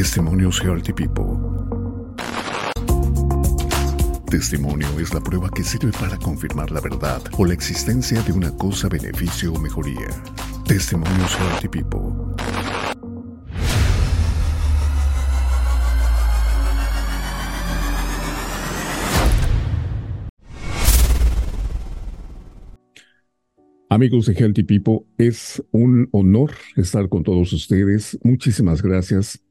Testimonios Healthy People. Testimonio es la prueba que sirve para confirmar la verdad o la existencia de una cosa, beneficio o mejoría. Testimonios Healthy People. Amigos de Healthy People, es un honor estar con todos ustedes. Muchísimas gracias.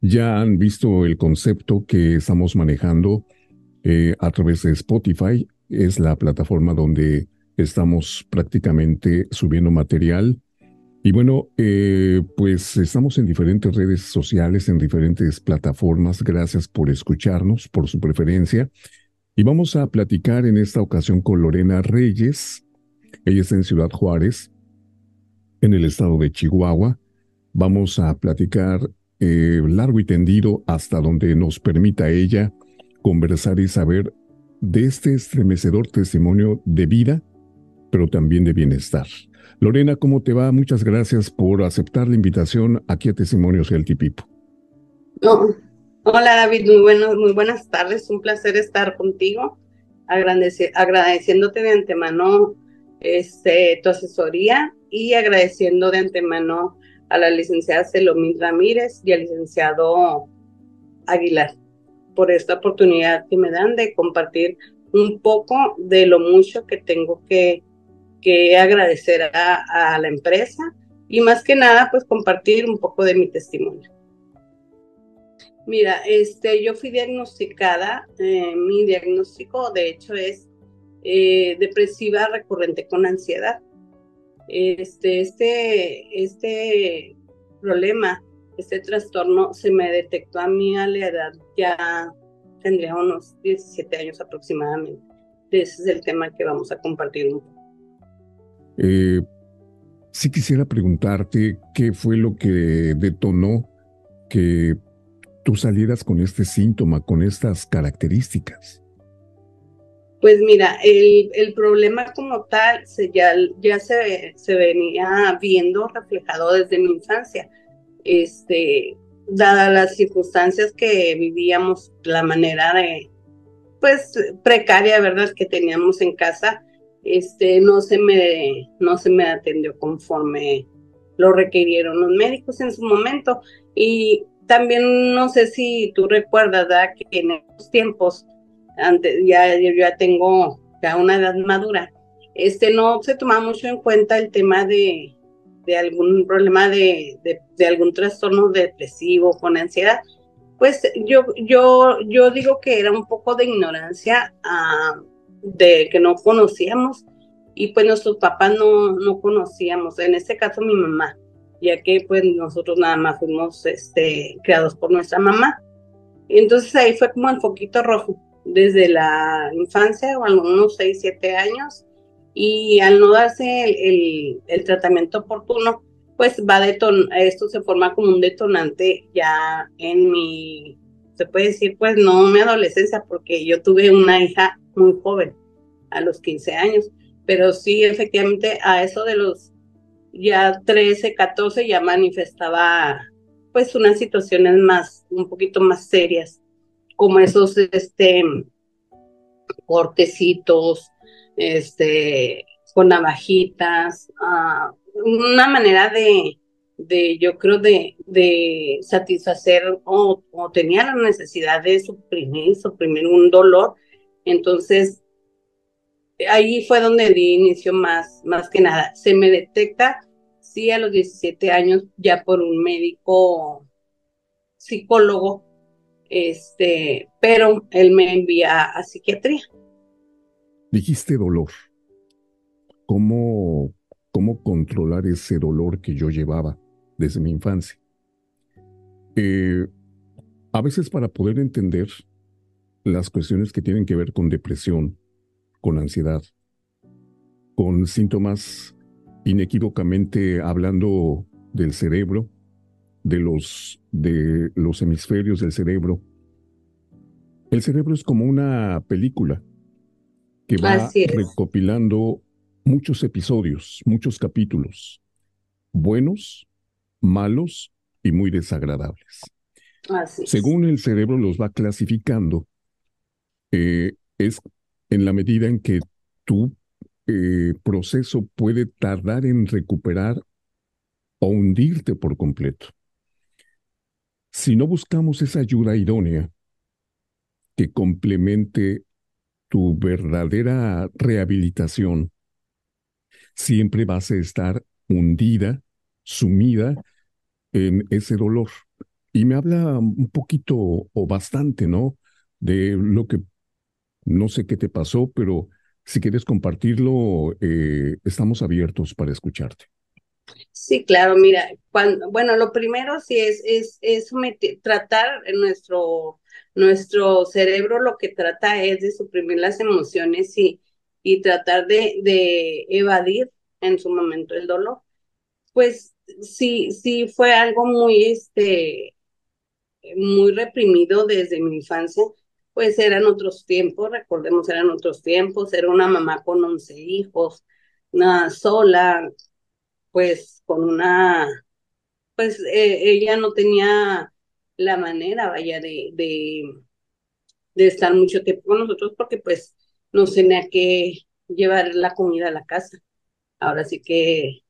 Ya han visto el concepto que estamos manejando eh, a través de Spotify. Es la plataforma donde estamos prácticamente subiendo material. Y bueno, eh, pues estamos en diferentes redes sociales, en diferentes plataformas. Gracias por escucharnos, por su preferencia. Y vamos a platicar en esta ocasión con Lorena Reyes. Ella está en Ciudad Juárez, en el estado de Chihuahua. Vamos a platicar eh, largo y tendido hasta donde nos permita ella conversar y saber de este estremecedor testimonio de vida, pero también de bienestar. Lorena, ¿cómo te va? Muchas gracias por aceptar la invitación aquí a Testimonios el Pipo. hola David, muy, bueno, muy buenas tardes, un placer estar contigo, agradeciéndote de antemano este, tu asesoría y agradeciendo de antemano a la licenciada Selomín Ramírez y al licenciado Aguilar por esta oportunidad que me dan de compartir un poco de lo mucho que tengo que, que agradecer a, la empresa y más que nada pues compartir un poco de mi testimonio. Mira, este, yo fui diagnosticada, eh, mi diagnóstico de hecho es eh, depresiva recurrente con ansiedad. Este, este, este problema, este trastorno se me detectó a mí a la edad, ya tendría unos 17 años aproximadamente. Ese es el tema que vamos a compartir un poco. Eh, sí quisiera preguntarte qué fue lo que detonó que tú salieras con este síntoma, con estas características. Pues mira, el, el problema como tal se, ya, ya se, se venía viendo reflejado desde mi infancia. Este, dadas las circunstancias que vivíamos, la manera de, pues, precaria, ¿verdad?, que teníamos en casa, este, no se me, no se me atendió conforme lo requirieron los médicos en su momento. Y también no sé si tú recuerdas, que en esos tiempos ya, ya tengo ya una edad madura, este, no se toma mucho en cuenta el tema de, de algún problema de, de, algún trastorno depresivo con ansiedad. Pues yo, yo, yo digo que era un poco de ignorancia uh, de que no conocíamos y pues nuestros papás no, no conocíamos, en este caso mi mamá, ya que pues nosotros nada más fuimos este, creados por nuestra mamá. Entonces ahí fue como el foquito rojo desde la infancia o algunos 6, 7 años y al no darse el, el, tratamiento oportuno, pues va a esto se forma como un detonante ya en mi, se puede decir, pues no mi adolescencia, porque yo tuve una hija muy joven, a los 15 años, pero sí efectivamente a eso de los ya 13, 14 ya manifestaba pues unas situaciones más, un poquito más serias como esos este, cortecitos, este, con navajitas, uh, una manera de, de, yo creo, de, de satisfacer o, o, tenía la necesidad de suprimir, suprimir un dolor. Entonces, ahí fue donde di inicio más, más que nada. Se me detecta, sí, a los 17 años, ya por un médico psicólogo, este, pero él me envía a psiquiatría. Dijiste dolor. ¿Cómo, cómo controlar ese dolor que yo llevaba desde mi infancia? Eh, a veces para poder entender las cuestiones que tienen que ver con depresión, con ansiedad, con síntomas inequívocamente hablando del cerebro, de los, de los hemisferios del cerebro. El cerebro es como una película que va recopilando muchos episodios, muchos capítulos, buenos, malos y muy desagradables. Según el cerebro los va clasificando, eh, es en la medida en que tu eh, proceso puede tardar en recuperar o hundirte por completo. Si no buscamos esa ayuda idónea que complemente tu verdadera rehabilitación, siempre vas a estar hundida, sumida en ese dolor. Y me habla un poquito o bastante, ¿no? De lo que, no sé qué te pasó, pero si quieres compartirlo, eh, estamos abiertos para escucharte. Sí, claro, mira, cuando, bueno, lo primero sí es, es, es tratar nuestro, nuestro cerebro lo que trata es de suprimir las emociones y, y tratar de, de evadir en su momento el dolor. Pues sí, sí fue algo muy, este, muy reprimido desde mi infancia, pues eran otros tiempos, recordemos, eran otros tiempos, era una mamá con 11 hijos, una sola, pues con una, pues eh, ella no tenía la manera, vaya, de, de, estar mucho tiempo con nosotros porque pues nos tenía que llevar la comida a la casa. Ahora sí que,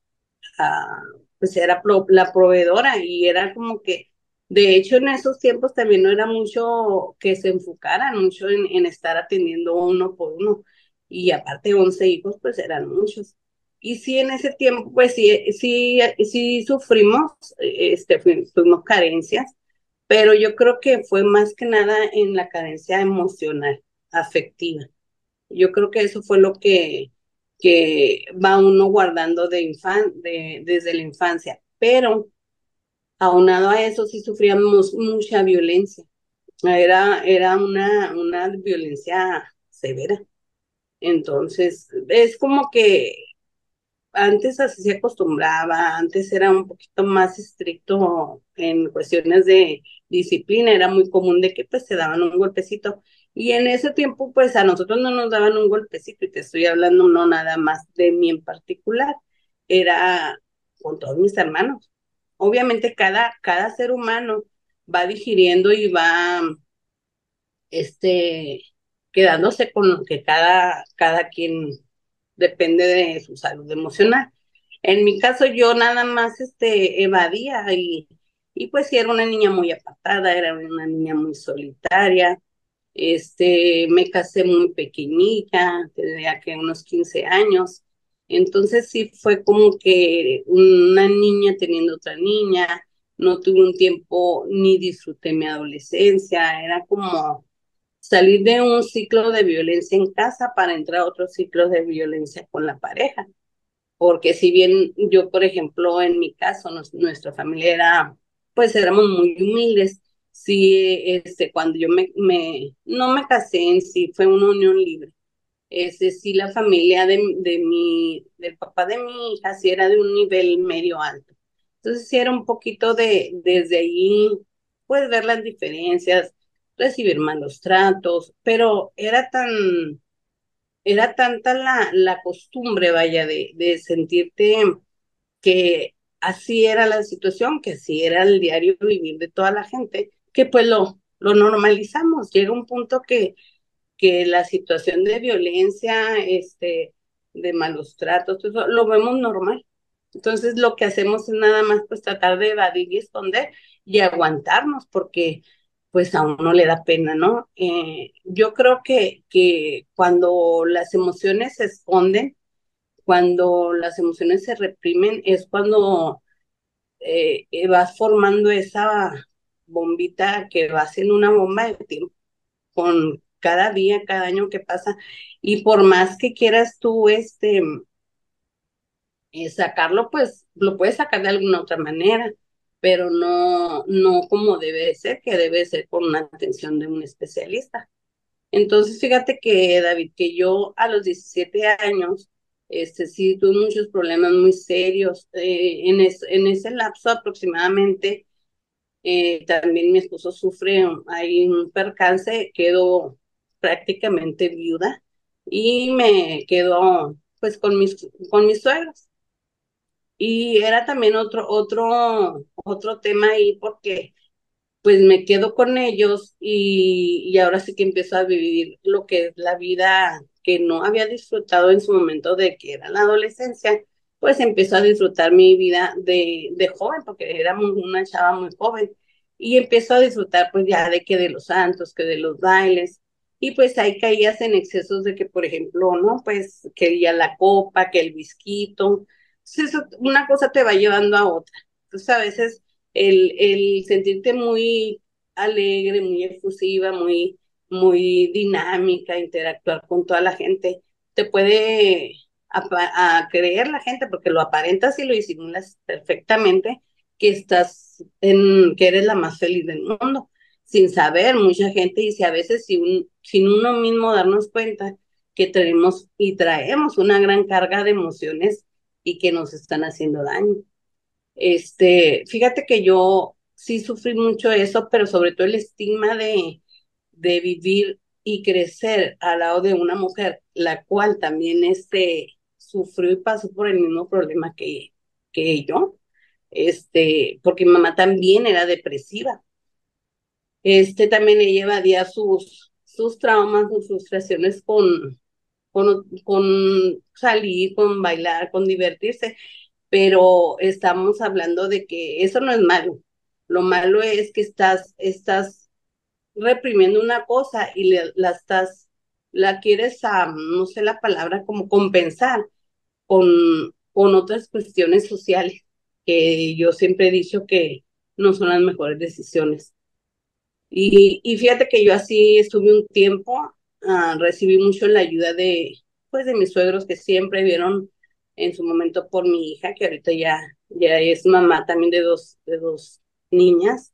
ah, pues era la proveedora y era como que de hecho, en esos tiempos también no era mucho que se enfocaran mucho en, estar atendiendo uno por uno. Y aparte, 11 hijos, pues eran muchos. Y sí, en ese tiempo, pues sí, sí, sí sufrimos, este, fuimos carencias, pero yo creo que fue más que nada en la carencia emocional, afectiva. Yo creo que eso fue lo que, que va uno guardando de infan, de, desde la infancia. Pero Aunado a eso, sí sufríamos mucha violencia. Era, era una, una violencia severa. Entonces, es como que antes así se acostumbraba, antes era un poquito más estricto en cuestiones de disciplina, era muy común de que pues se daban un golpecito. Y en ese tiempo, pues a nosotros no nos daban un golpecito, y te estoy hablando no nada más de mí en particular, era con todos mis hermanos obviamente cada, cada ser humano va digiriendo y va este, quedándose con lo que cada, cada quien depende de su salud emocional. En mi caso yo nada más este, evadía y, y pues sí, era una niña muy apartada, era una niña muy solitaria, este, me casé muy pequeñita, tenía que unos 15 años, entonces sí fue como que una niña teniendo otra niña, no tuve un tiempo ni disfruté mi adolescencia, era como salir de un ciclo de violencia en casa para entrar a otro ciclo de violencia con la pareja. Porque si bien yo, por ejemplo, en mi caso, nuestra familia era, pues éramos muy humildes, sí, este, cuando yo me, me, no me casé en sí, fue una unión libre es decir, la familia de, de mi, del papá de mi hija sí era de un nivel medio alto. Entonces sí era un poquito de, desde ahí, puedes ver las diferencias, recibir malos tratos, pero era tan, era tanta la, la costumbre, vaya, de, de sentirte que así era la situación, que así era el diario vivir de toda la gente, que pues lo, lo normalizamos. Llega un punto que que la situación de violencia, este, de malos tratos, eso lo vemos normal. Entonces lo que hacemos es nada más pues tratar de evadir y esconder y aguantarnos porque pues a uno le da pena, ¿no? Eh, yo creo que, que cuando las emociones se esconden, cuando las emociones se reprimen, es cuando eh, vas formando esa bombita que va siendo una bomba de tiempo con cada día, cada año que pasa, y por más que quieras tú este eh, sacarlo, pues lo puedes sacar de alguna otra manera, pero no, no como debe ser, que debe ser con una atención de un especialista. Entonces, fíjate que, David, que yo a los 17 años, este, sí tuve muchos problemas muy serios. Eh, en, en ese lapso aproximadamente, eh, también mi esposo sufre, hay un percance, quedó prácticamente viuda y me quedo pues con mis, con mis suegros. Y era también otro, otro, otro tema ahí porque pues me quedo con ellos y, y ahora sí que empiezo a vivir lo que es la vida que no había disfrutado en su momento de que era la adolescencia, pues empiezo a disfrutar mi vida de, de joven, porque era una chava muy joven, y empiezo a disfrutar pues ya de que de los santos, que de los bailes, y pues ahí caías en excesos de que, por ejemplo, ¿no? Pues quería la copa, que el whisky, entonces una cosa te va llevando a otra, entonces a veces el, el sentirte muy alegre, muy efusiva, muy muy dinámica, interactuar con toda la gente, te puede a, creer la gente porque lo aparentas y lo disimulas perfectamente que estás en, que eres la más feliz del mundo, sin saber, mucha gente. Dice a veces sin, sin uno mismo darnos cuenta que tenemos y traemos una gran carga de emociones y que nos están haciendo daño. Este, fíjate que yo sí sufrí mucho eso, pero sobre todo el estigma de, de vivir y crecer al lado de una mujer, la cual también este, sufrió y pasó por el mismo problema que, que yo, este, porque mi mamá también era depresiva. Este también ella evadía sus, sus traumas, sus frustraciones con, con, con salir, con bailar, con divertirse, pero estamos hablando de que eso no es malo. Lo malo es que estás, estás reprimiendo una cosa y la estás, la quieres, a, no sé la palabra, como compensar con, con otras cuestiones sociales que yo siempre he dicho que no son las mejores decisiones. Y, y fíjate que yo así estuve un tiempo, uh, recibí mucho la ayuda de, pues, de mis suegros que siempre vieron en su momento por mi hija, que ahorita ya, ya es mamá también de dos, de dos niñas.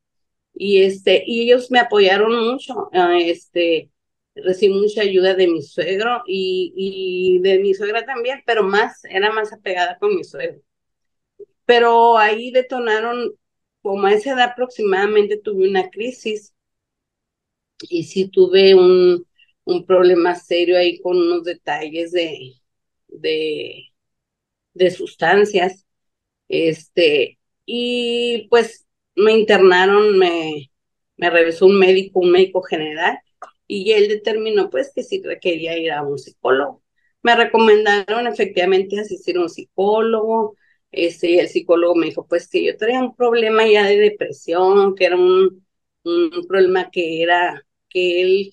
Y este y ellos me apoyaron mucho. Ah, este recibí mucha ayuda de mi suegro y, y de mi suegra también pero más era más apegada con mi suegro. Pero ahí detonaron como a esa edad aproximadamente tuve una crisis y sí tuve un, un problema serio ahí con unos detalles de, de, de sustancias. Este, y pues me internaron, me, me revisó un médico, un médico general, y él determinó pues que sí requería ir a un psicólogo. Me recomendaron efectivamente asistir a un psicólogo, este, el psicólogo me dijo pues que yo tenía un problema ya de depresión, que era un, un problema que era, que él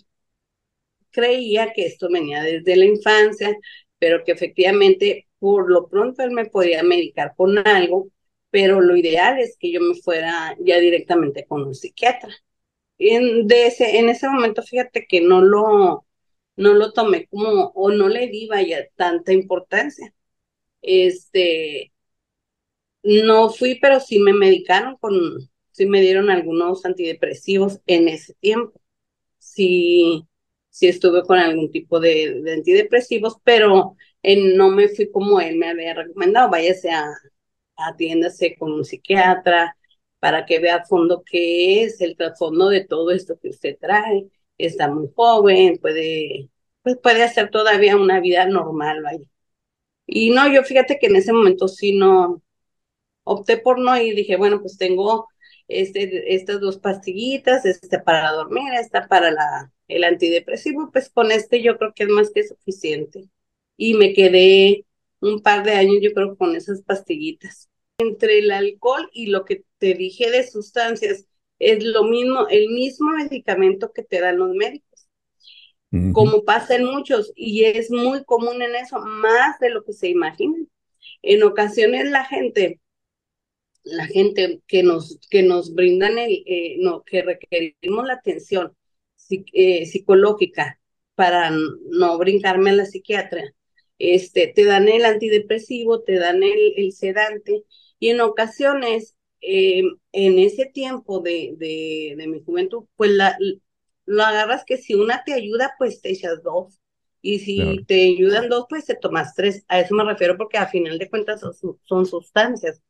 creía que esto venía desde la infancia, pero que efectivamente por lo pronto él me podía medicar con algo pero lo ideal es que yo me fuera ya directamente con un psiquiatra. En, ese, en ese momento, fíjate que no lo, no lo tomé como, o no le di vaya tanta importancia. Este, no fui, pero sí me medicaron con, sí me dieron algunos antidepresivos en ese tiempo. Sí, sí estuve con algún tipo de, de antidepresivos, pero no me fui como él me había recomendado, váyase a, atiéndase con un psiquiatra para que vea a fondo qué es el trasfondo de todo esto que usted trae. Está muy joven, puede, pues puede hacer todavía una vida normal, vaya. Y no, yo fíjate que en ese momento sí no, opté por no y dije, bueno, pues tengo este, estas dos pastillitas, este para dormir, esta para la, el antidepresivo, pues con este yo creo que es más que suficiente. Y me quedé un par de años, yo creo, con esas pastillitas. Entre el alcohol y lo que te dije de sustancias, es lo mismo, el mismo medicamento que te dan los médicos. Como pasa en muchos, y es muy común en eso, más de lo que se imaginan. En ocasiones la gente, la gente que nos, que nos brindan el, eh, no, que requerimos la atención eh, psicológica para no brincarme a la psiquiatra, este, te dan el antidepresivo, te dan el, sedante, y en ocasiones, eh, en ese tiempo de, de, de, mi juventud, pues la, lo agarras que si una te ayuda, pues te echas dos. Y si te ayudan dos, pues te tomas tres. A eso me refiero porque a final de cuentas son, sustancias.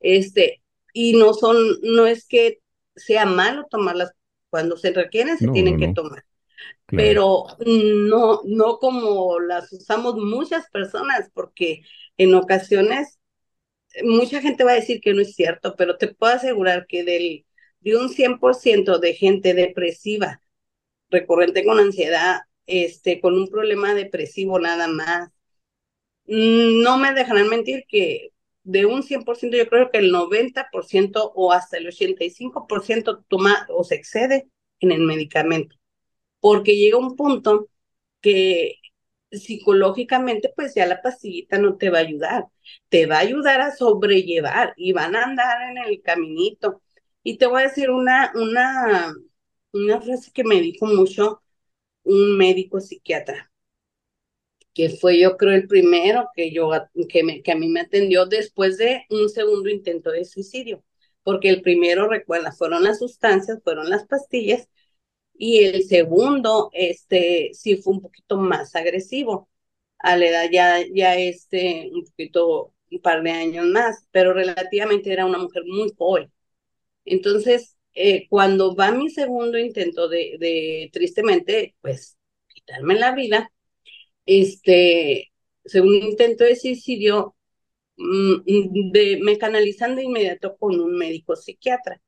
Este, y no son, no es que sea malo tomarlas. Cuando se requieren, se tienen que tomar. Pero no, no como las usamos muchas personas, porque en ocasiones mucha gente va a decir que no es cierto, pero te puedo asegurar que del de un 100% de gente depresiva, recurrente con ansiedad, este, con un problema depresivo nada más, mm, no me dejarán mentir que de un 100%, yo creo que el 90% o hasta el 85% toma o se excede en el medicamento, porque llega un punto que psicológicamente pues ya la pastillita no te va a ayudar, te va a ayudar a sobrellevar y van a andar en el caminito. Y te voy a decir una, una, una frase que me dijo mucho un médico psiquiatra que fue yo creo el primero que yo que, me, que a mí me atendió después de un segundo intento de suicidio, porque el primero recuerda fueron las sustancias, fueron las pastillas y el segundo este sí fue un poquito más agresivo. A la edad ya ya este un poquito un par de años más, pero relativamente era una mujer muy joven. Entonces, eh, cuando va mi segundo intento de, de tristemente, pues, quitarme la vida, este, según intento de suicidio, mm, de, me canalizan de inmediato con un médico psiquiatra.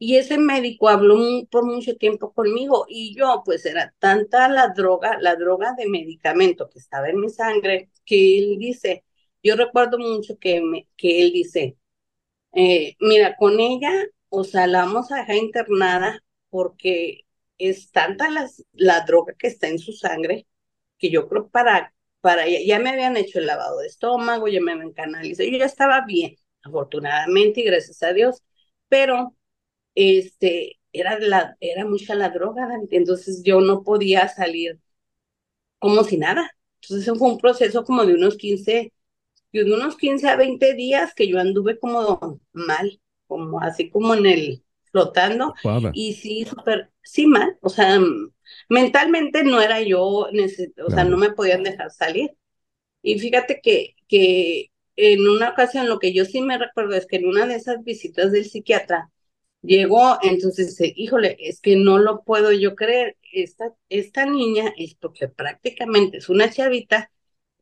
Y ese médico habló por mucho tiempo conmigo y yo pues era tanta la droga, la droga de medicamento que estaba en mi sangre, que él dice, yo recuerdo mucho que, me, que él dice, eh, mira, con ella, o sea, la vamos a dejar internada porque es tanta la droga que está en su sangre que yo creo para, para, ya, me habían hecho el lavado de estómago, ya me habían canalizado, yo ya estaba bien, afortunadamente y gracias a Dios, pero este, era, la, era mucha la droga, entonces yo no podía salir como si nada. Entonces fue un proceso como de unos 15, de unos 15 a 20 días que yo anduve como mal, como así como en el, flotando, y sí, súper, sí mal, o sea, mentalmente no era yo, o sea, no me podían dejar salir. Y fíjate que, que en una ocasión lo que yo sí me recuerdo es que en una de esas visitas del psiquiatra llegó, entonces dice, híjole, es que no lo puedo yo creer, esta, esta niña es porque prácticamente es una chavita,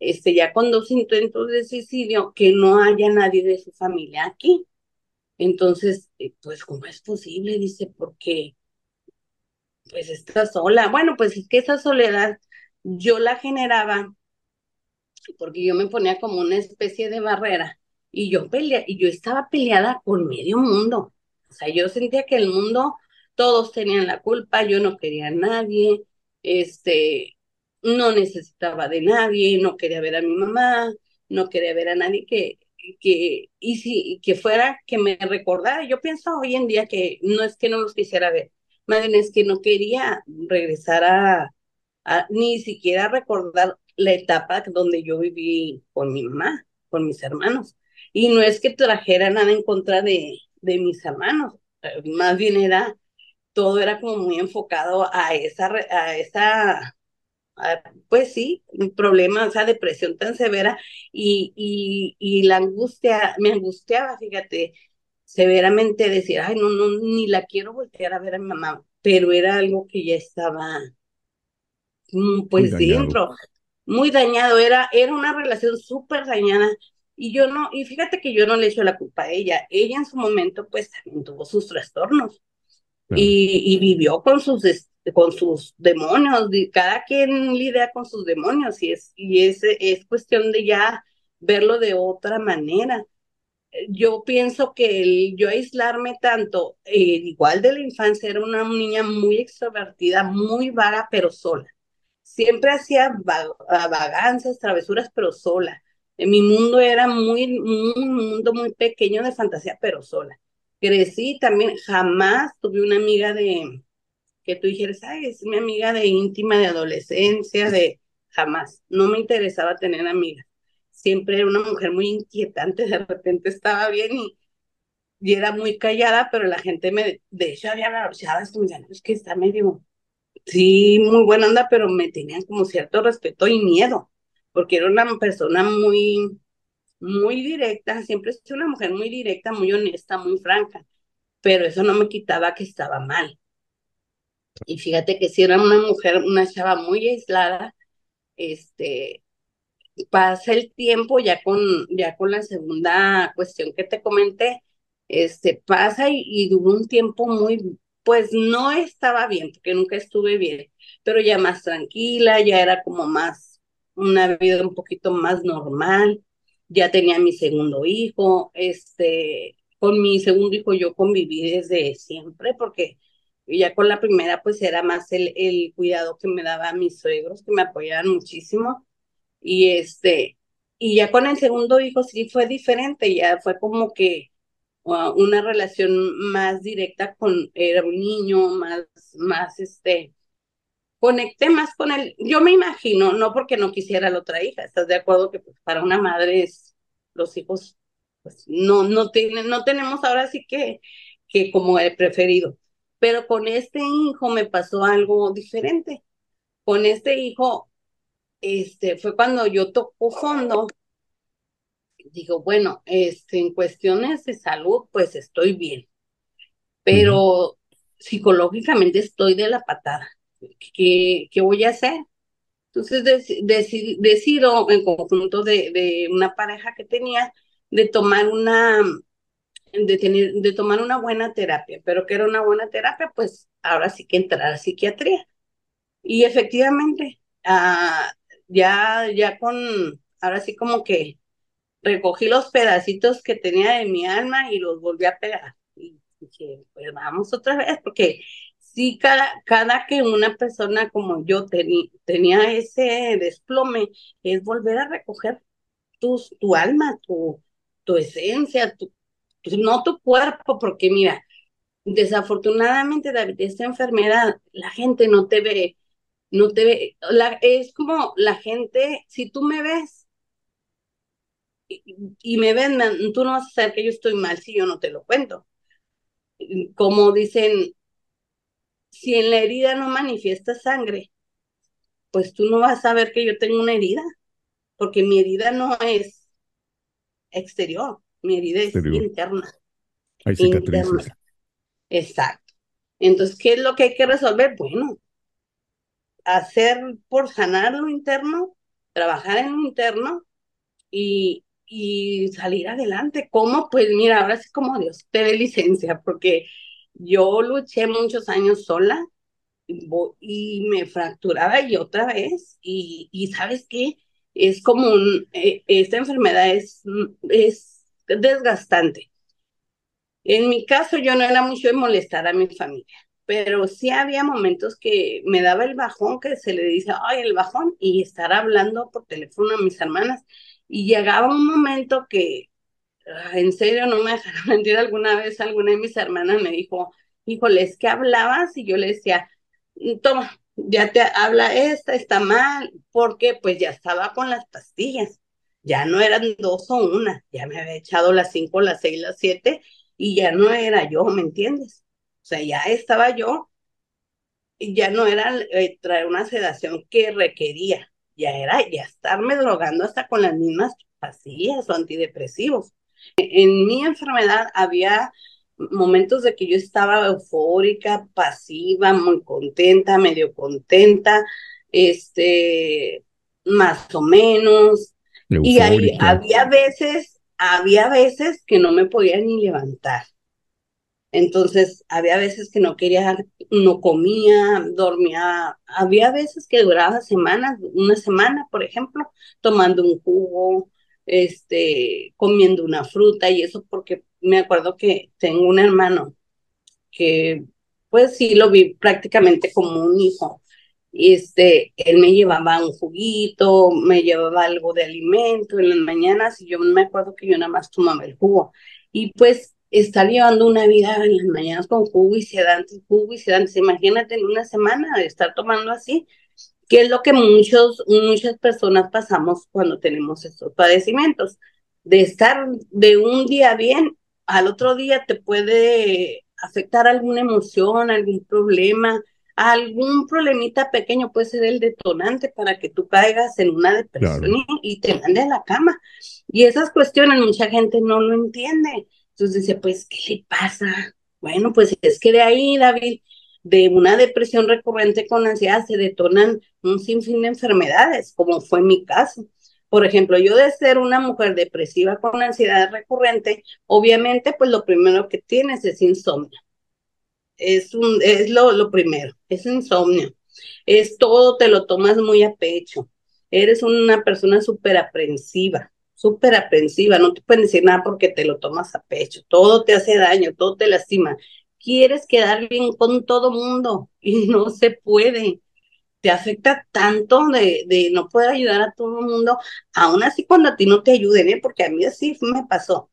este, ya con dos intentos de suicidio, que no haya nadie de su familia aquí. Entonces, eh, pues, ¿cómo es posible? Dice, porque pues está sola. Bueno, pues es que esa soledad yo la generaba porque yo me ponía como una especie de barrera y yo pelea, y yo estaba peleada con medio mundo. O sea, yo sentía que el mundo, todos tenían la culpa, yo no quería a nadie, este, no necesitaba de nadie, no quería ver a mi mamá, no quería ver a nadie que, que, y si, que fuera, que me recordara. Yo pienso hoy en día que no es que no los quisiera ver, más es que no quería regresar a, ni siquiera recordar la etapa donde yo viví con mi mamá, con mis hermanos. Y no es que trajera nada en contra de, de mis hermanos, eh, más bien era, todo era como muy enfocado a esa, a esa pues sí, un problema, o sea, depresión tan severa y, y, y la angustia, me angustiaba, fíjate, severamente decir, ay, no, no, ni la quiero voltear a ver a mi mamá, pero era algo que ya estaba, mm, pues dentro, muy dañado, era, era una relación súper dañada. Y yo no, y fíjate que yo no le echo la culpa a ella. Ella en su momento, pues también tuvo sus trastornos. Y, y, vivió con sus, con sus demonios, cada quien lidia con sus demonios y es, y es, es cuestión de ya verlo de otra manera. Yo pienso que el yo aislarme tanto, eh, igual de la infancia, era una niña muy extrovertida, muy vaga, pero sola. Siempre hacía vagancias, travesuras, pero sola. En mi mundo era muy, un mundo muy pequeño de fantasía, pero sola. Crecí también, jamás tuve una amiga de, que tú dijeras, ay, es mi amiga de íntima, de adolescencia, de jamás. No me interesaba tener amigas. Siempre era una mujer muy inquietante, de repente estaba bien y, y era muy callada, pero la gente me, de hecho, había chavas que me decían, es que está medio, sí, muy buena onda, pero me tenían como cierto respeto y miedo, porque era una persona muy, muy directa, siempre es una mujer muy directa, muy honesta, muy franca, pero eso no me quitaba que estaba mal. Y fíjate que si era una mujer, una chava muy aislada, este, pasa el tiempo ya con, ya con la segunda cuestión que te comenté, este, pasa y, y un tiempo muy, pues no estaba bien, porque nunca estuve bien, pero ya más tranquila, ya era como más, una vida un poquito más normal, ya tenía mi segundo hijo, este, con mi segundo hijo yo conviví desde siempre, porque ya con la primera pues era más el, el cuidado que me daba a mis suegros, que me apoyaban muchísimo, y este, y ya con el segundo hijo sí fue diferente, ya fue como que uh, una relación más directa con, era un niño, más, más este, conecté más con él. Yo me imagino, no porque no quisiera la otra hija, ¿estás de acuerdo que pues, para una madre es, los hijos pues no, no, tienen, no tenemos ahora sí que, que como el preferido. Pero con este hijo me pasó algo diferente. Con este hijo, este, fue cuando yo tocó fondo. Digo, bueno, este, en cuestiones de salud, pues estoy bien. Pero psicológicamente estoy de la patada. ¿Qué, qué voy a hacer? Entonces decido en conjunto de, de, una pareja que tenía de tomar una de tener de tomar una buena terapia, pero que era una buena terapia, pues ahora sí que entrar a psiquiatría. Y efectivamente, ah, ya ya con ahora sí como que recogí los pedacitos que tenía de mi alma y los volví a pegar. Y dije, pues vamos otra vez, porque sí, cada, cada que una persona como yo tenía ese desplome, es volver a recoger tu, tu alma, tu, tu esencia, pues, no tu cuerpo, porque mira, desafortunadamente, David, esta enfermedad, la gente no te ve, no te ve, la, es como la gente, si tú me ves y, me ven, tú no vas a saber que yo estoy mal si yo no te lo cuento. Como dicen, si en la herida no manifiesta sangre, pues tú no vas a ver que yo tengo una herida, porque mi herida no es exterior, mi herida es interna. Hay cicatrices. Exacto. Entonces, ¿qué es lo que hay que resolver? Bueno, hacer por sanar lo interno, trabajar en lo interno y, y salir adelante. ¿Cómo? Pues mira, ahora sí como Dios te dé licencia, porque yo luché muchos años sola y me fracturaba y otra vez. Y, y sabes qué? Es como un, eh, esta enfermedad es, es desgastante. En mi caso yo no era mucho de molestar a mi familia, pero sí había momentos que me daba el bajón, que se le dice, ay, el bajón, y estar hablando por teléfono a mis hermanas. Y llegaba un momento que en serio, no me dejaron mentir alguna vez, alguna de mis hermanas me dijo, híjole, es que hablabas y yo le decía, mm, toma, ya te habla esta, está mal, porque pues ya estaba con las pastillas, ya no eran dos o una, ya me había echado las cinco, las seis, las siete, y ya no era yo, ¿me entiendes? O sea, ya estaba yo, y ya no era eh, traer una sedación que requería, ya era ya estarme drogando hasta con las mismas pastillas o antidepresivos. En mi enfermedad había momentos de que yo estaba eufórica, pasiva, muy contenta, medio contenta, este, más o menos. Y había veces, había veces que no me podía ni levantar. Entonces, había veces que no quería, no comía, dormía. Había veces que duraba semanas, una semana, por ejemplo, tomando un jugo, este, comiendo una fruta y eso porque me acuerdo que tengo un hermano que pues sí lo vi prácticamente como un hijo. Este, él me llevaba un juguito, me llevaba algo de alimento en las mañanas y yo me acuerdo que yo nada más tomaba el jugo. Y pues estar llevando una vida en las mañanas con jugo y sedantes, jugo y sedantes, imagínate en una semana de estar tomando así, que es lo que muchos, muchas personas pasamos cuando tenemos estos padecimientos, de estar de un día bien, al otro día te puede afectar alguna emoción, algún problema, algún problemita pequeño puede ser el detonante para que tú caigas en una depresión y, te mande a la cama. Y esas cuestiones mucha gente no lo entiende. Entonces dice, pues, ¿qué le pasa? Bueno, pues es que de ahí, David, de una depresión recurrente con ansiedad se detonan un sinfín de enfermedades, como fue mi caso. Por ejemplo, yo de ser una mujer depresiva con ansiedad recurrente, obviamente, pues lo primero que tienes es insomnio. Es, un, es lo, lo primero, es insomnio. Es todo, te lo tomas muy a pecho. Eres una persona súper aprensiva, súper aprensiva. No te pueden decir nada porque te lo tomas a pecho. Todo te hace daño, todo te lastima. Quieres quedar bien con todo mundo y no se puede te afecta tanto de, no poder ayudar a todo el mundo, aún así cuando a ti no te ayuden, ¿eh? porque a mí así me pasó.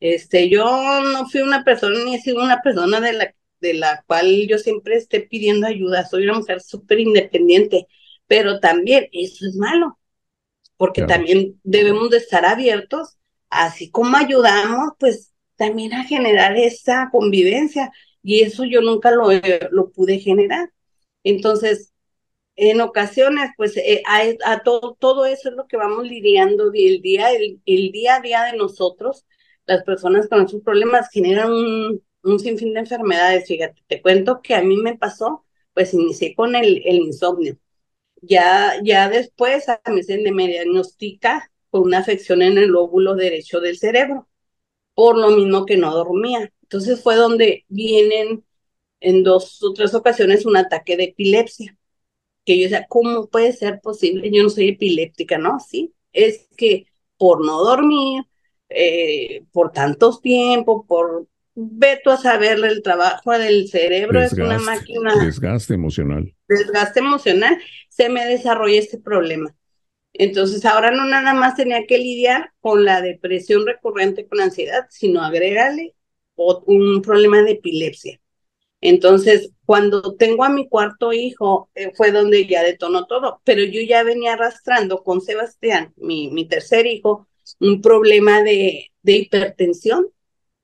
Este, yo no fui una persona ni he sido una persona de la, de la cual yo siempre esté pidiendo ayuda, soy una mujer súper independiente, pero también eso es malo, porque también debemos de estar abiertos, así como ayudamos, pues también a generar esa convivencia, y eso yo nunca lo, lo pude generar. Entonces, en ocasiones, pues eh, a, todo, todo eso es lo que vamos lidiando el día, el, día a día de nosotros. Las personas con esos problemas generan un, un sinfín de enfermedades. Fíjate, te cuento que a mí me pasó, pues inicié con el, el insomnio. Ya, ya después a mí se me diagnostica con una afección en el lóbulo derecho del cerebro, por lo mismo que no dormía. Entonces fue donde vienen en dos o tres ocasiones un ataque de epilepsia que yo decía, ¿cómo puede ser posible? Yo no soy epiléptica, ¿no? Sí, es que por no dormir, eh, por tantos tiempos, por ve tú a saber el trabajo del cerebro, es una máquina. Desgaste emocional. Desgaste emocional, se me desarrolla este problema. Entonces ahora no nada más tenía que lidiar con la depresión recurrente con ansiedad, sino agregarle un problema de epilepsia. Entonces, cuando tengo a mi cuarto hijo, eh, fue donde ya detonó todo, pero yo ya venía arrastrando con Sebastián, mi, mi tercer hijo, un problema de, de hipertensión.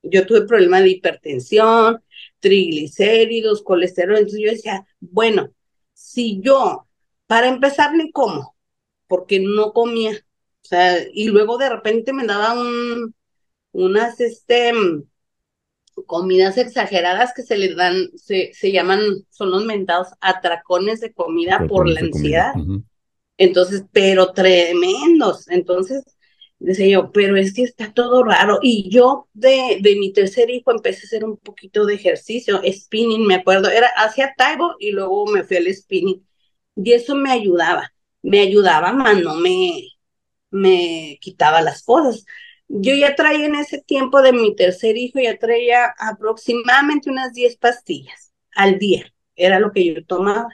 Yo tuve problema de hipertensión, triglicéridos, colesterol. Entonces yo decía, bueno, si yo, para empezar, ni como, porque no comía. O sea, y luego de repente me daba un, unas, este, comidas exageradas que se les dan, se, se llaman, son los mentados atracones de comida por la ansiedad. Entonces, pero tremendos. Entonces, decía yo, pero es que está todo raro. Y yo de, de mi tercer hijo empecé a hacer un poquito de ejercicio, spinning, me acuerdo, era hacia taibo y luego me fui al spinning. Y eso me ayudaba, me ayudaba, más no me, me quitaba las cosas yo ya traía en ese tiempo de mi tercer hijo, ya traía aproximadamente unas 10 pastillas al día, era lo que yo tomaba,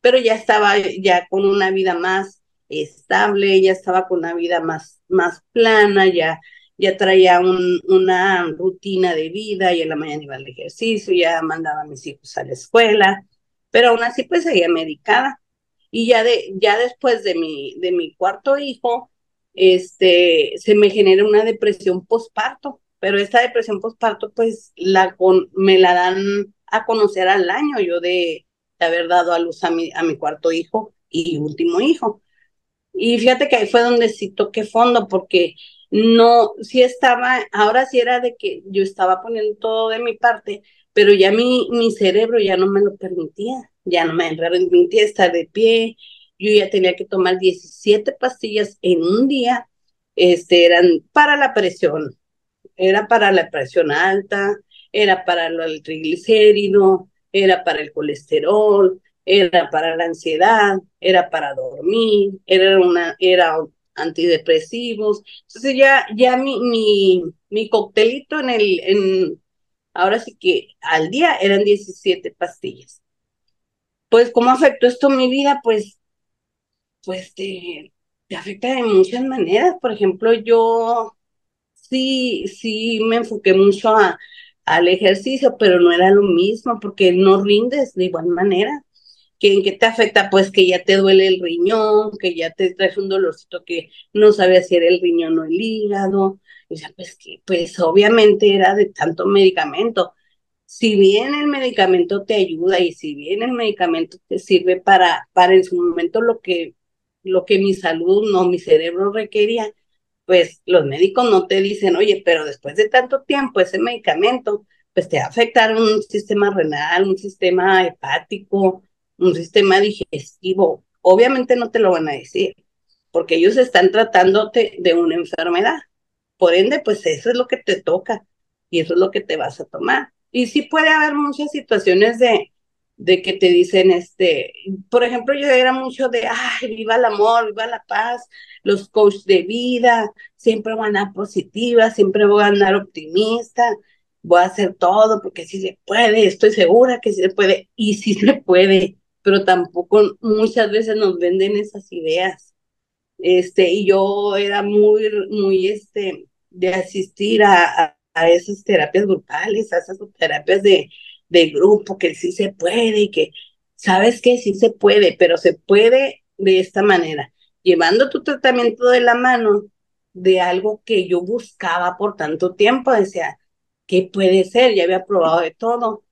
pero ya estaba ya con una vida más estable, ya estaba con una vida más, más plana, ya, ya traía un, una rutina de vida, y en la mañana iba al ejercicio, ya mandaba a mis hijos a la escuela, pero aún así pues seguía medicada. Y ya, de, ya después de mi, de mi cuarto hijo, este, se me genera una depresión postparto, pero esta depresión postparto, pues, la con, me la dan a conocer al año, yo de, haber dado a luz a mi, a mi cuarto hijo y último hijo. Y fíjate que ahí fue donde sí toqué fondo, porque no, sí estaba, ahora sí era de que yo estaba poniendo todo de mi parte, pero ya mi, mi cerebro ya no me lo permitía, ya no me permitía estar de pie, yo ya tenía que tomar 17 pastillas en un día, este, eran para la presión, era para la presión alta, era para el triglicérido, era para el colesterol, era para la ansiedad, era para dormir, era una, era antidepresivos. Entonces ya, ya mi, mi, mi coctelito en el, en, ahora sí que al día eran 17 pastillas. Pues, ¿cómo afectó esto mi vida? Pues pues te, te afecta de muchas maneras. Por ejemplo, yo sí, sí me enfoqué mucho a, al ejercicio, pero no era lo mismo porque no rindes de igual manera. ¿Que ¿En qué te afecta? Pues que ya te duele el riñón, que ya te traes un dolorcito que no sabes si era el riñón o el hígado. Sea, pues que, pues obviamente era de tanto medicamento. Si bien el medicamento te ayuda y si bien el medicamento te sirve para, para en su momento lo que lo que mi salud, no mi cerebro requería, pues los médicos no te dicen, oye, pero después de tanto tiempo ese medicamento, pues te va a afectar un sistema renal, un sistema hepático, un sistema digestivo. Obviamente no te lo van a decir. porque ellos están tratándote de una enfermedad. Por ende, pues eso es lo que te toca y eso es lo que te vas a tomar. Y sí puede haber muchas situaciones de, de que te dicen, este, por ejemplo, yo era mucho de, ay, viva el amor, viva la paz, los coaches de vida, siempre van a positiva, siempre voy a andar optimista, voy a hacer todo porque sí se puede, estoy segura que sí se puede, y sí se puede, pero tampoco muchas veces nos venden esas ideas. Este, y yo era muy, muy, este, de asistir a, a, esas terapias grupales, a esas terapias de, de grupo, que sí se puede y que, ¿sabes que Sí se puede, pero se puede de esta manera, llevando tu tratamiento de la mano de algo que yo buscaba por tanto tiempo, decía, ¿qué puede ser? Ya había probado de todo.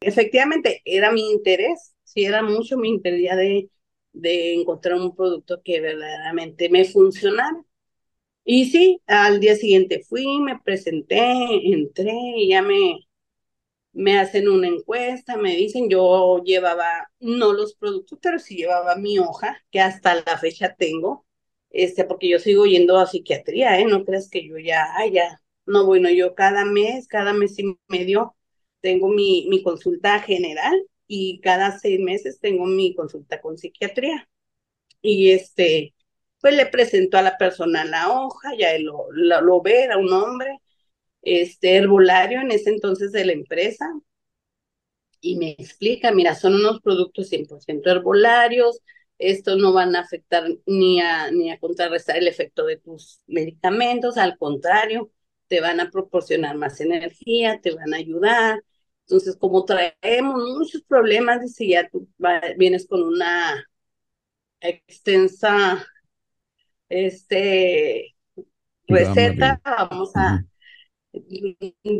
Efectivamente, era mi interés, sí era mucho mi interés de de encontrar un producto que verdaderamente me funcionara. Y sí, al día siguiente fui, me presenté, entré y ya me, me hacen una encuesta, me dicen, yo llevaba, no los productos, pero sí llevaba mi hoja, que hasta la fecha tengo, este, porque yo sigo yendo a psiquiatría, ¿eh? No creas que yo ya, ay, ya, no, bueno, yo cada mes, cada mes y medio tengo mi, mi consulta general y cada seis meses tengo mi consulta con psiquiatría. Y este, pues le presento a la persona la hoja, ya él lo, lo, ve, era un hombre, este herbolario en ese entonces de la empresa, y me explica, mira, son unos productos 100% herbolarios, estos no van a afectar ni a, ni a contrarrestar el efecto de tus medicamentos, al contrario, te van a proporcionar más energía, te van a ayudar, entonces, como traemos muchos problemas, dice, ya tú vienes con una extensa este, receta, vamos a,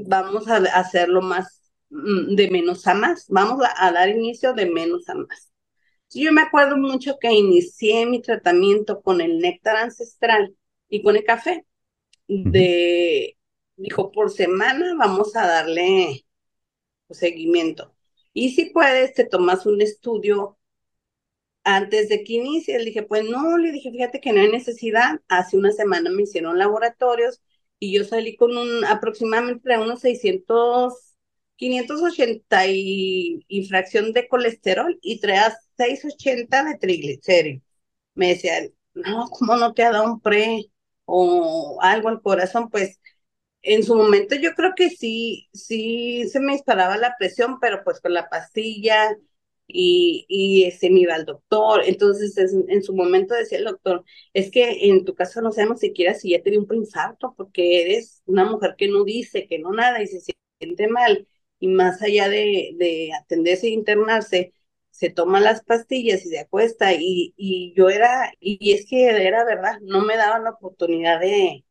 vamos a hacerlo más mm, de menos a más, vamos a, dar inicio de menos a más. Yo me acuerdo mucho que inicié mi tratamiento con el néctar ancestral y con el café. De, dijo, por semana vamos a darle seguimiento. Y si puedes, te tomas un estudio antes de que inicie. Le dije, pues no, le dije, fíjate que no hay necesidad. Hace una semana me hicieron laboratorios y yo salí con un aproximadamente unos 600, 580 y, y fracción de colesterol y traía 680 de triglicéridos. Me decía, no, ¿cómo no te ha dado un pre o algo al corazón? Pues en su momento yo creo que sí, sí se me disparaba la presión, pero pues con la pastilla y, y ese me iba al doctor. Entonces en su momento decía el doctor, es que en tu caso no sabemos siquiera si ya te dio un infarto porque eres una mujer que no dice, que no nada y se siente mal. Y más allá de, de atenderse e internarse, se toma las pastillas y se acuesta y, y yo era, y es que era verdad, no me daban la oportunidad de,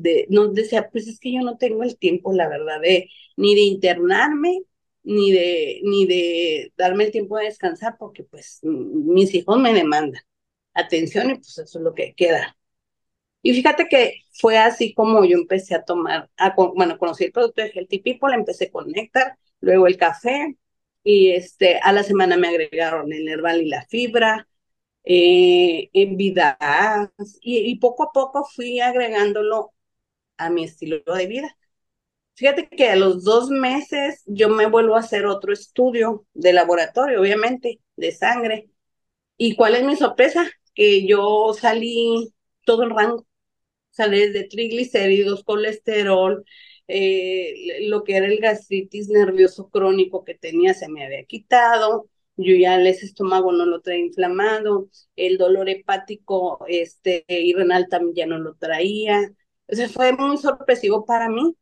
de, no decía, pues es que yo no tengo el tiempo, la verdad, de ni de internarme, ni de, ni de darme el tiempo de descansar, porque pues mis hijos me demandan atención y pues eso es lo que queda. Y fíjate que fue así como yo empecé a tomar, a, bueno, conocí el producto de Healthy People, empecé con Néctar, luego el café, y este, a la semana me agregaron el herbal y la fibra, eh, en vida, y, y, poco a poco fui agregándolo a mi estilo de vida. Fíjate que a los dos meses yo me vuelvo a hacer otro estudio de laboratorio, obviamente, de sangre. ¿Y cuál es mi sorpresa? Que yo salí todo el rango. Salí desde triglicéridos, colesterol, eh, lo que era el gastritis nervioso crónico que tenía se me había quitado, yo ya el estómago no lo traía inflamado, el dolor hepático este, y renal también ya no lo traía, eso fue muy sorpresivo para mí,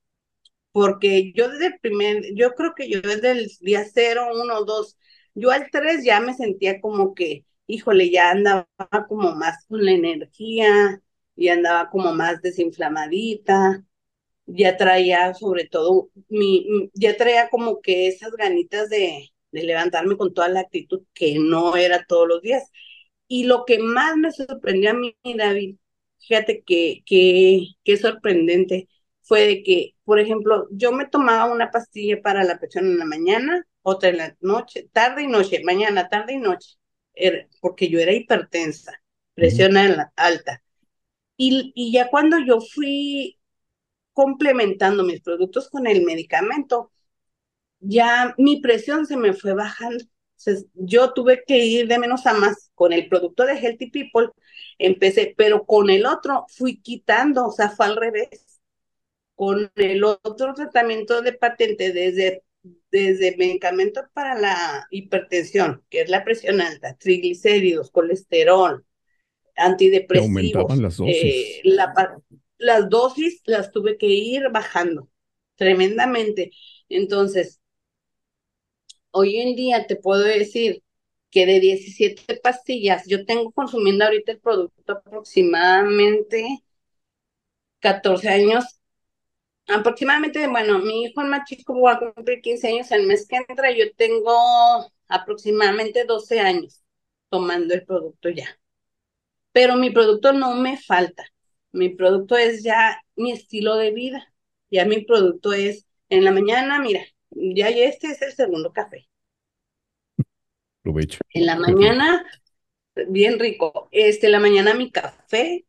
porque yo desde el primer, yo creo que yo desde el día 0, 1, 2, yo al 3 ya me sentía como que, híjole, ya andaba como más con la energía, y andaba como más desinflamadita, ya traía sobre todo, mi, ya traía como que esas ganitas de, de levantarme con toda la actitud que no era todos los días. Y lo que más me sorprendió a mí, David, fíjate que, que, sorprendente fue de que, por ejemplo, yo me tomaba una pastilla para la presión en la mañana, otra en la noche, tarde y noche, mañana, tarde y noche, porque yo era hipertensa. presión alta. Y, y ya cuando yo fui complementando mis productos con el medicamento, ya mi presión se me fue bajando. Entonces, yo tuve que ir de menos a más con el producto de Healthy People, empecé, pero con el otro fui quitando, o sea, fue al revés. Con el otro tratamiento de patente, desde, desde medicamentos para la hipertensión, que es la presión alta, triglicéridos, colesterol, antidepresivos. Aumentaban las dosis. Eh, las dosis las tuve que ir bajando tremendamente. Entonces, hoy en día te puedo decir que de 17 pastillas, yo tengo consumiendo ahorita el producto aproximadamente 14 años. Aproximadamente, bueno, mi hijo el más chico va a cumplir 15 años el mes que entra, yo tengo aproximadamente 12 años tomando el producto ya. Pero mi producto no me falta. Mi producto es ya mi estilo de vida. Ya mi producto es en la mañana, mira, ya este es el segundo café. Provecho. En la mañana, bien rico. Este, en la mañana mi café,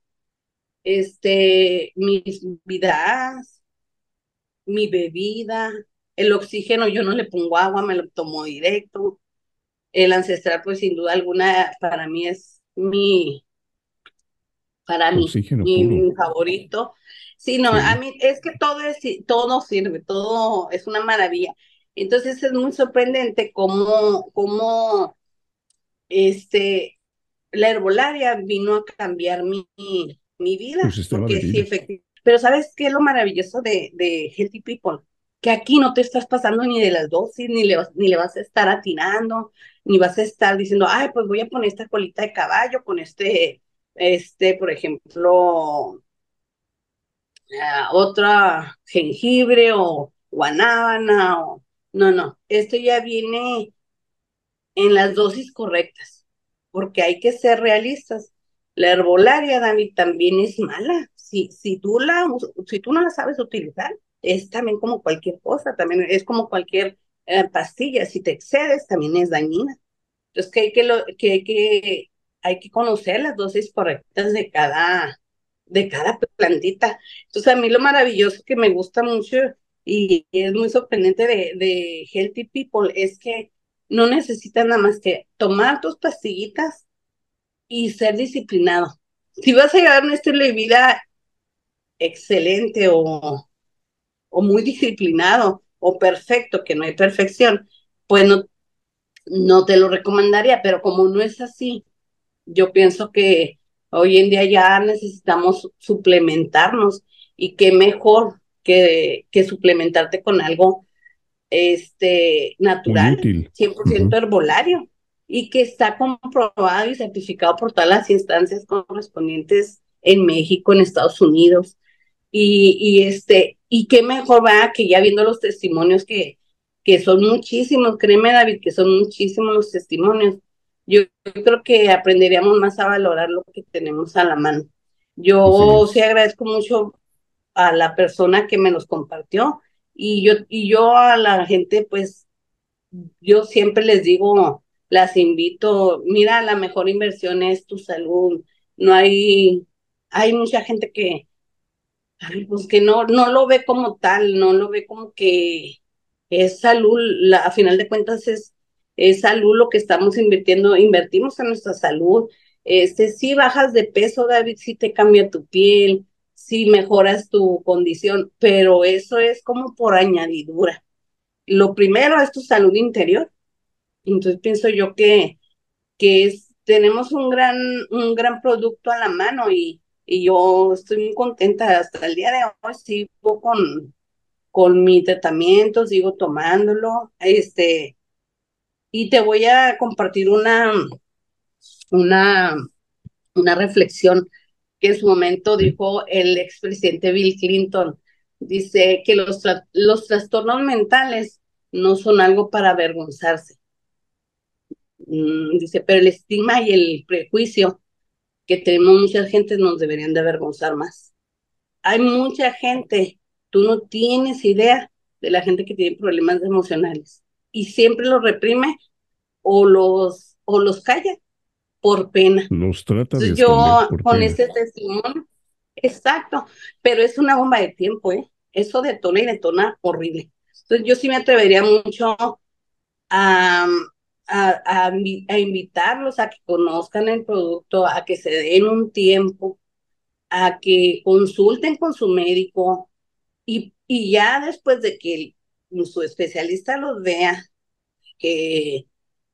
este, mis vidas, mi bebida, el oxígeno, yo no le pongo agua, me lo tomo directo. El ancestral, pues sin duda alguna, para mí es mi, para mí, mi, favorito. Sí, no, a mí es que todo es, todo sirve, todo es una maravilla. Entonces es muy sorprendente cómo, cómo este, la herbolaria vino a cambiar mi, mi vida. Porque sí, efectivamente. Pero ¿sabes qué es lo maravilloso de, de Healthy People? Que aquí no te estás pasando ni de las dosis, ni le, ni le vas a estar atinando, ni vas a estar diciendo, ay, pues voy a poner esta colita de caballo con este, este, por ejemplo, eh, otra jengibre o guanábana o no, no, esto ya viene en las dosis correctas, porque hay que ser realistas. La herbolaria, David, también es mala. Si, si, tú la, si tú no la sabes utilizar, es también como cualquier cosa, también es como cualquier eh, pastilla. Si te excedes, también es dañina. Entonces, que hay que, que, que hay que conocer las dosis correctas de cada, de cada plantita. Entonces, a mí lo maravilloso que me gusta mucho y es muy sorprendente de, de Healthy People es que no necesitas nada más que tomar tus pastillitas y ser disciplinado. Si vas a llevar un estilo de vida excelente o, o muy disciplinado o perfecto, que no hay perfección, pues no, no te lo recomendaría, pero como no es así, yo pienso que hoy en día ya necesitamos suplementarnos y qué mejor que, que suplementarte con algo este, natural, 100% herbolario, y que está comprobado y certificado por todas las instancias correspondientes en México, en Estados Unidos. Y, y este, y qué mejor va que ya viendo los testimonios que, que son muchísimos, créeme David, que son muchísimos los testimonios. Yo, creo que aprenderíamos más a valorar lo que tenemos a la mano. Yo sí agradezco mucho a la persona que me los compartió y yo, y yo a la gente, pues, yo siempre les digo, las invito, mira, la mejor inversión es tu salud. No hay, hay mucha gente que, pues que no, no lo ve como tal, no lo ve como que es salud, la, a final de cuentas es, es salud lo que estamos invirtiendo, invertimos en nuestra salud. Este, si bajas de peso, David, si te cambia tu piel, si mejoras tu condición, pero eso es como por añadidura. Lo primero es tu salud interior. Entonces pienso yo que, que tenemos un gran, un gran producto a la mano y, y yo estoy muy contenta hasta el día de hoy, sigo con, con mi tratamiento, sigo tomándolo, este, y te voy a compartir una, una, una reflexión que en su momento dijo el expresidente Bill Clinton. Dice que los, los trastornos mentales no son algo para avergonzarse. Mm, dice, pero el estigma y el prejuicio que tenemos mucha gente nos deberían de avergonzar más. Hay mucha gente, tú no tienes idea de la gente que tiene problemas emocionales y siempre los reprime o los, o los calla por pena. Nos trata de Yo con ese testimonio, exacto, pero es una bomba de tiempo, ¿eh? Eso detona y detona horrible. Entonces yo sí me atrevería mucho a, a, a, invitarlos a que conozcan el producto, a que se den un tiempo, a que consulten con su médico y, y ya después de que su especialista los vea, que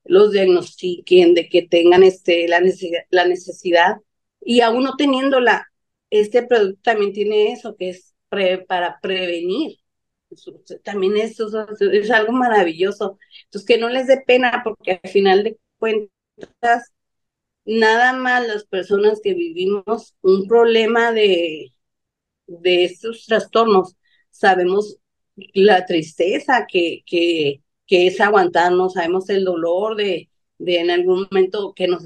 los diagnostiquen, de que tengan este, la, necesidad, la necesidad y aún no teniéndola, este producto también tiene eso, que es para prevenir. También eso es, algo maravilloso. Entonces, que no les dé pena, porque al final de cuentas, nada más las personas que vivimos un problema de, de estos trastornos, sabemos la tristeza que, que, que es aguantarnos, sabemos el dolor de, de en algún momento que nos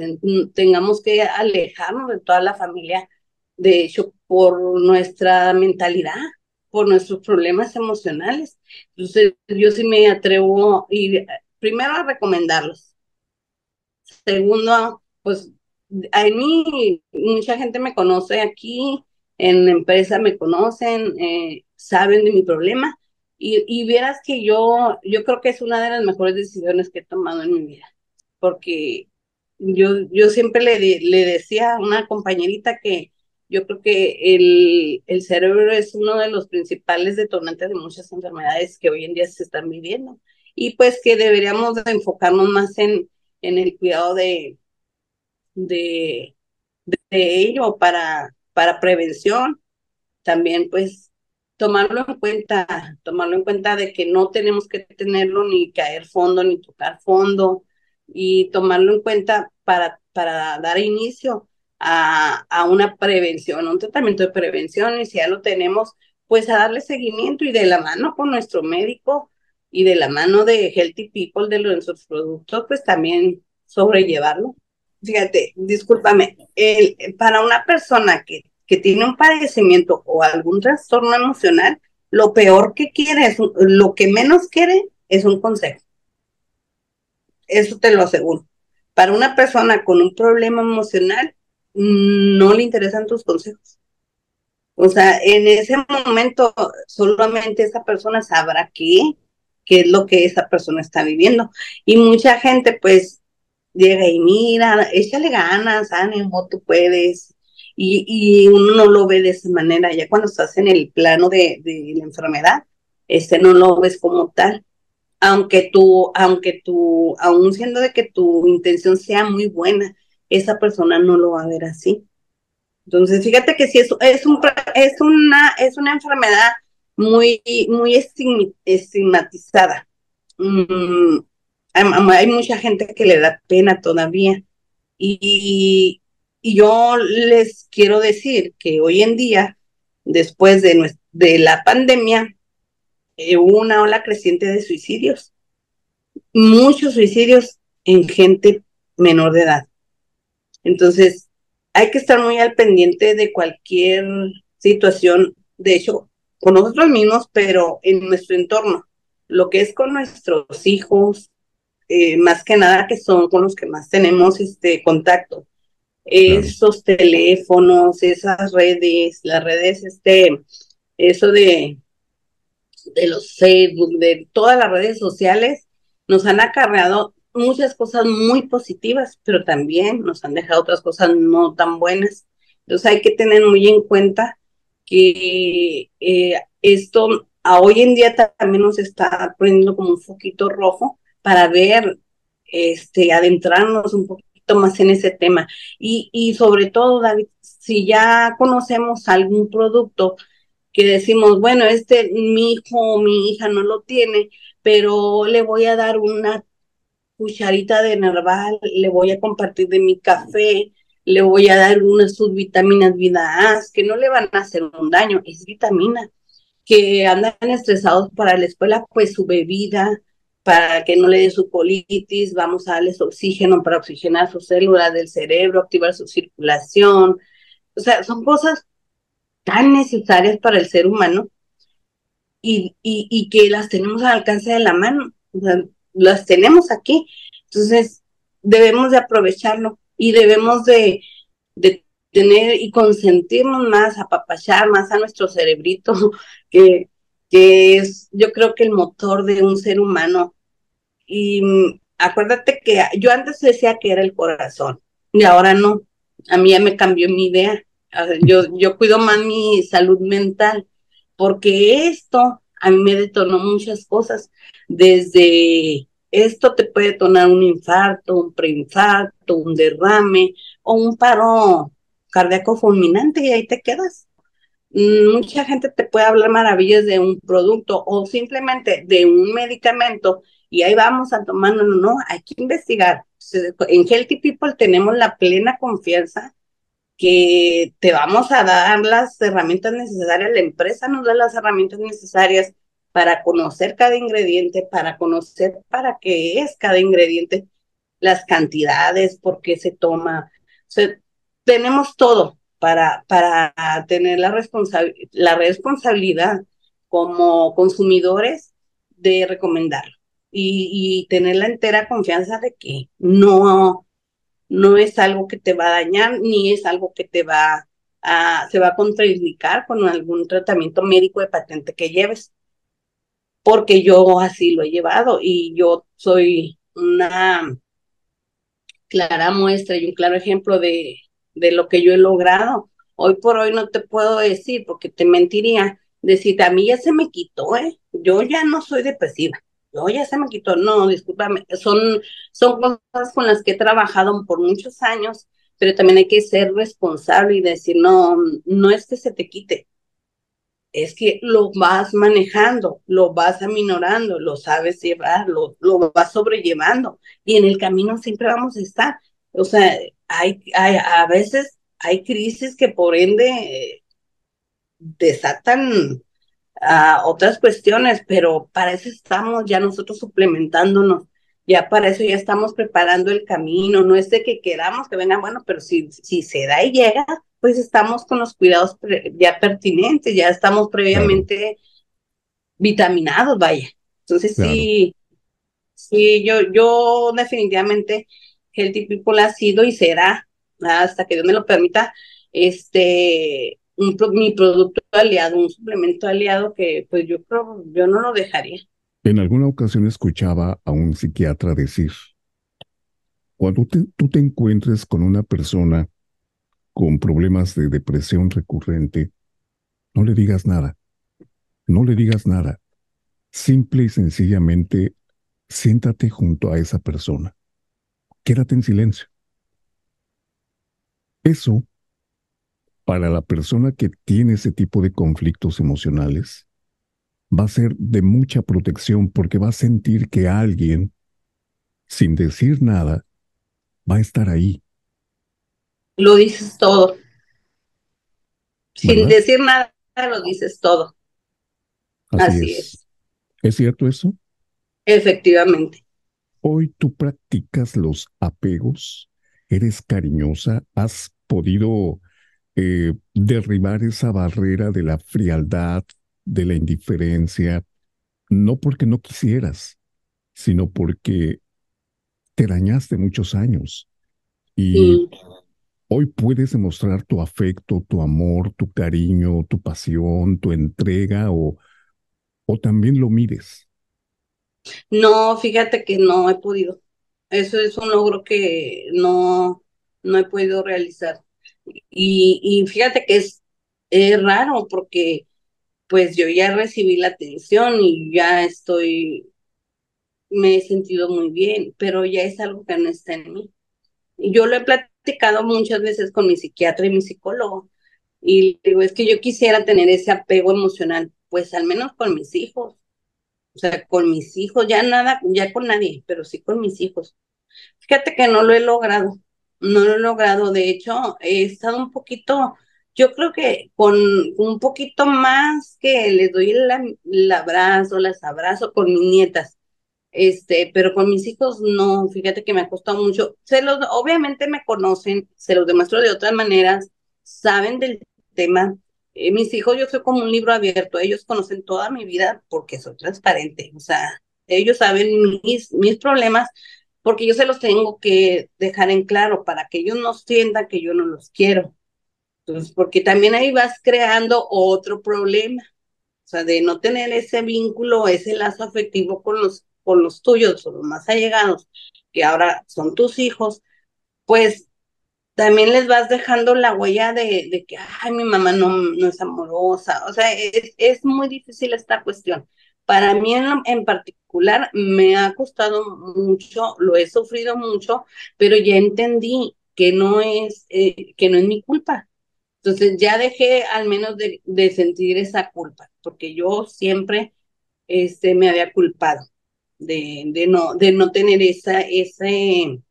tengamos que alejarnos de toda la familia, de hecho, por nuestra mentalidad, por nuestros problemas emocionales. Entonces, yo sí me atrevo ir, primero a recomendarlos. Segundo, pues a mí mucha gente me conoce aquí, en la empresa me conocen, eh, saben de mi problema y, y vieras que yo, yo creo que es una de las mejores decisiones que he tomado en mi vida, porque yo, yo siempre le, le decía a una compañerita que yo creo que el, el cerebro es uno de los principales detonantes de muchas enfermedades que hoy en día se están viviendo y pues que deberíamos enfocarnos más en, en el cuidado de, de, de ello para, para prevención. También pues tomarlo en cuenta, tomarlo en cuenta de que no tenemos que tenerlo ni caer fondo ni tocar fondo y tomarlo en cuenta para, para dar inicio a, a una prevención, un tratamiento de prevención y si ya lo tenemos, pues a darle seguimiento y de la mano con nuestro médico y de la mano de Healthy People de nuestros productos, pues también sobrellevarlo. Fíjate, discúlpame, para una persona que que tiene un padecimiento o algún trastorno emocional, lo peor que quiere, es lo que menos quiere es un consejo. Eso te lo aseguro. Para una persona con un problema emocional, no le interesan tus consejos. O sea, en ese momento solamente esa persona sabrá qué, qué es lo que esa persona está viviendo. Y mucha gente pues llega y mira, échale ganas, ánimo, tú puedes, y, uno no lo ve de esa manera, ya cuando estás en el plano de, la enfermedad, este no lo ves como tal, aunque tú, aunque tú, aún siendo de que tu intención sea muy buena, esa persona no lo va a ver así. Entonces, fíjate que si es, es, un, es, una, es una enfermedad muy, muy estigmatizada. Mm, hay, mucha gente que le da pena todavía. Y, y yo les quiero decir que hoy en día, después de, de la pandemia, eh, hubo una ola creciente de suicidios. Muchos suicidios en gente menor de edad. Entonces, hay que estar muy al pendiente de cualquier situación, de hecho, con nosotros mismos, pero en nuestro entorno, lo que es con nuestros hijos, eh, más que nada que son con los que más tenemos este contacto esos teléfonos, esas redes, las redes, este, eso de, de los Facebook, de todas las redes sociales, nos han acarreado muchas cosas muy positivas, pero también nos han dejado otras cosas no tan buenas. Entonces hay que tener muy en cuenta que eh, esto a hoy en día también nos está poniendo como un foquito rojo para ver, este, adentrarnos un poquito más en ese tema. Y, y sobre todo, David, si ya conocemos algún producto que decimos, bueno, este mi hijo o mi hija no lo tiene, pero le voy a dar una cucharita de nerval, le voy a compartir de mi café, le voy a dar unas subvitaminas vida A, que no le van a hacer un daño, es vitamina, que andan estresados para la escuela, pues su bebida, para que no le dé su colitis, vamos a darles oxígeno para oxigenar sus células del cerebro, activar su circulación. O sea, son cosas tan necesarias para el ser humano y, y, que las tenemos al alcance de la mano, las tenemos aquí. Entonces, debemos de aprovecharlo. y debemos de, de tener y consentirnos más, apapachar más a nuestro cerebrito, que, que es yo creo que el motor de un ser humano. Y mm, acuérdate que yo antes decía que era el corazón y ahora no. A mí ya me cambió mi idea. Yo, yo cuido más mi salud mental porque esto a mí me detonó muchas cosas. Desde esto te puede detonar un infarto, un preinfarto, un derrame o un paro cardíaco fulminante y ahí te quedas. Mm, mucha gente te puede hablar maravillas de un producto o simplemente de un medicamento y ahí vamos a tomar, no, no, hay que investigar. En Healthy People tenemos la plena confianza que te vamos a dar las herramientas necesarias, la empresa nos da las herramientas necesarias para conocer cada ingrediente, para conocer para qué es cada ingrediente, las cantidades, por qué se toma. tenemos todo para, para tener la, la responsabilidad como consumidores de recomendarlo y, tener la entera confianza de que no, no es algo que te va a dañar ni es algo que te va a, se va a contraindicar con algún tratamiento médico de patente que lleves. Porque yo así lo he llevado y yo soy una clara muestra y un claro ejemplo de, de lo que yo he logrado. Hoy por hoy no te puedo decir, porque te mentiría, decir, a mí ya se me quitó, ¿eh? Yo ya no soy depresiva no, ya se me quitó, no, discúlpame, son, son cosas con las que he trabajado por muchos años, pero también hay que ser responsable y decir, no, no es que se te quite, es que lo vas manejando, lo vas aminorando, lo sabes llevar, lo, lo vas sobrellevando y en el camino siempre vamos a estar. O sea, hay, hay a veces hay crisis que por ende eh, desatan a otras cuestiones, pero para eso estamos ya nosotros suplementándonos, ya para eso ya estamos preparando el camino, no es de que queramos que venga, bueno, pero si, si se da y llega, pues estamos con los cuidados ya pertinentes, ya estamos previamente vitaminados, vaya. Entonces sí, sí, yo, yo definitivamente Healthy People ha sido y será, hasta que Dios me lo permita, este, mi producto aliado, un suplemento aliado que pues yo creo, yo no lo dejaría. En alguna ocasión escuchaba a un psiquiatra decir, cuando tú te encuentres con una persona con problemas de depresión recurrente, no le digas nada, no le digas nada. Simple y sencillamente, siéntate junto a esa persona. Quédate en silencio. Eso para la persona que tiene ese tipo de conflictos emocionales, va a ser de mucha protección porque va a sentir que alguien, sin decir nada, va a estar ahí. Lo dices todo. Sin decir nada, lo dices todo. Así, es. ¿Es cierto eso? Efectivamente. Hoy tú practicas los apegos, eres cariñosa, has podido eh, derribar esa barrera de la frialdad, de la indiferencia, no porque no quisieras, sino porque te dañaste muchos años. Y hoy puedes demostrar tu afecto, tu amor, tu cariño, tu pasión, tu entrega o, o también lo mires. No, fíjate que no he podido. Eso es un logro que no, no he podido realizar. Y, fíjate que es, raro porque pues yo ya recibí la atención y ya estoy, me he sentido muy bien, pero ya es algo que no está en mí. Y yo lo he platicado muchas veces con mi psiquiatra y mi psicólogo. Y digo, es que yo quisiera tener ese apego emocional, pues al menos con mis hijos. O sea, con mis hijos, ya nada, ya con nadie, pero sí con mis hijos. Fíjate que no lo he logrado no lo he logrado. De hecho, he estado un poquito, yo creo que con un poquito más que les doy el, abrazo, las abrazo con mis nietas. Este, pero con mis hijos no, fíjate que me ha costado mucho. Se los, obviamente me conocen, se los demuestro de otras maneras, saben del tema. Eh, mis hijos, yo soy como un libro abierto, ellos conocen toda mi vida porque soy transparente, o sea, ellos saben mis, mis problemas, porque yo se los tengo que dejar en claro para que ellos no sientan que yo no los quiero. Entonces, porque también ahí vas creando otro problema, o sea, de no tener ese vínculo, ese lazo afectivo con los, con los tuyos o los más allegados, que ahora son tus hijos, pues también les vas dejando la huella de, de que, ay, mi mamá no, no es amorosa. O sea, es, es, muy difícil esta cuestión. Para mí en, en, particular me ha costado mucho, lo he sufrido mucho, pero ya entendí que no es, eh, que no es mi culpa. Entonces ya dejé al menos de, de, sentir esa culpa, porque yo siempre este, me había culpado de, de, no, de no tener esa, ese,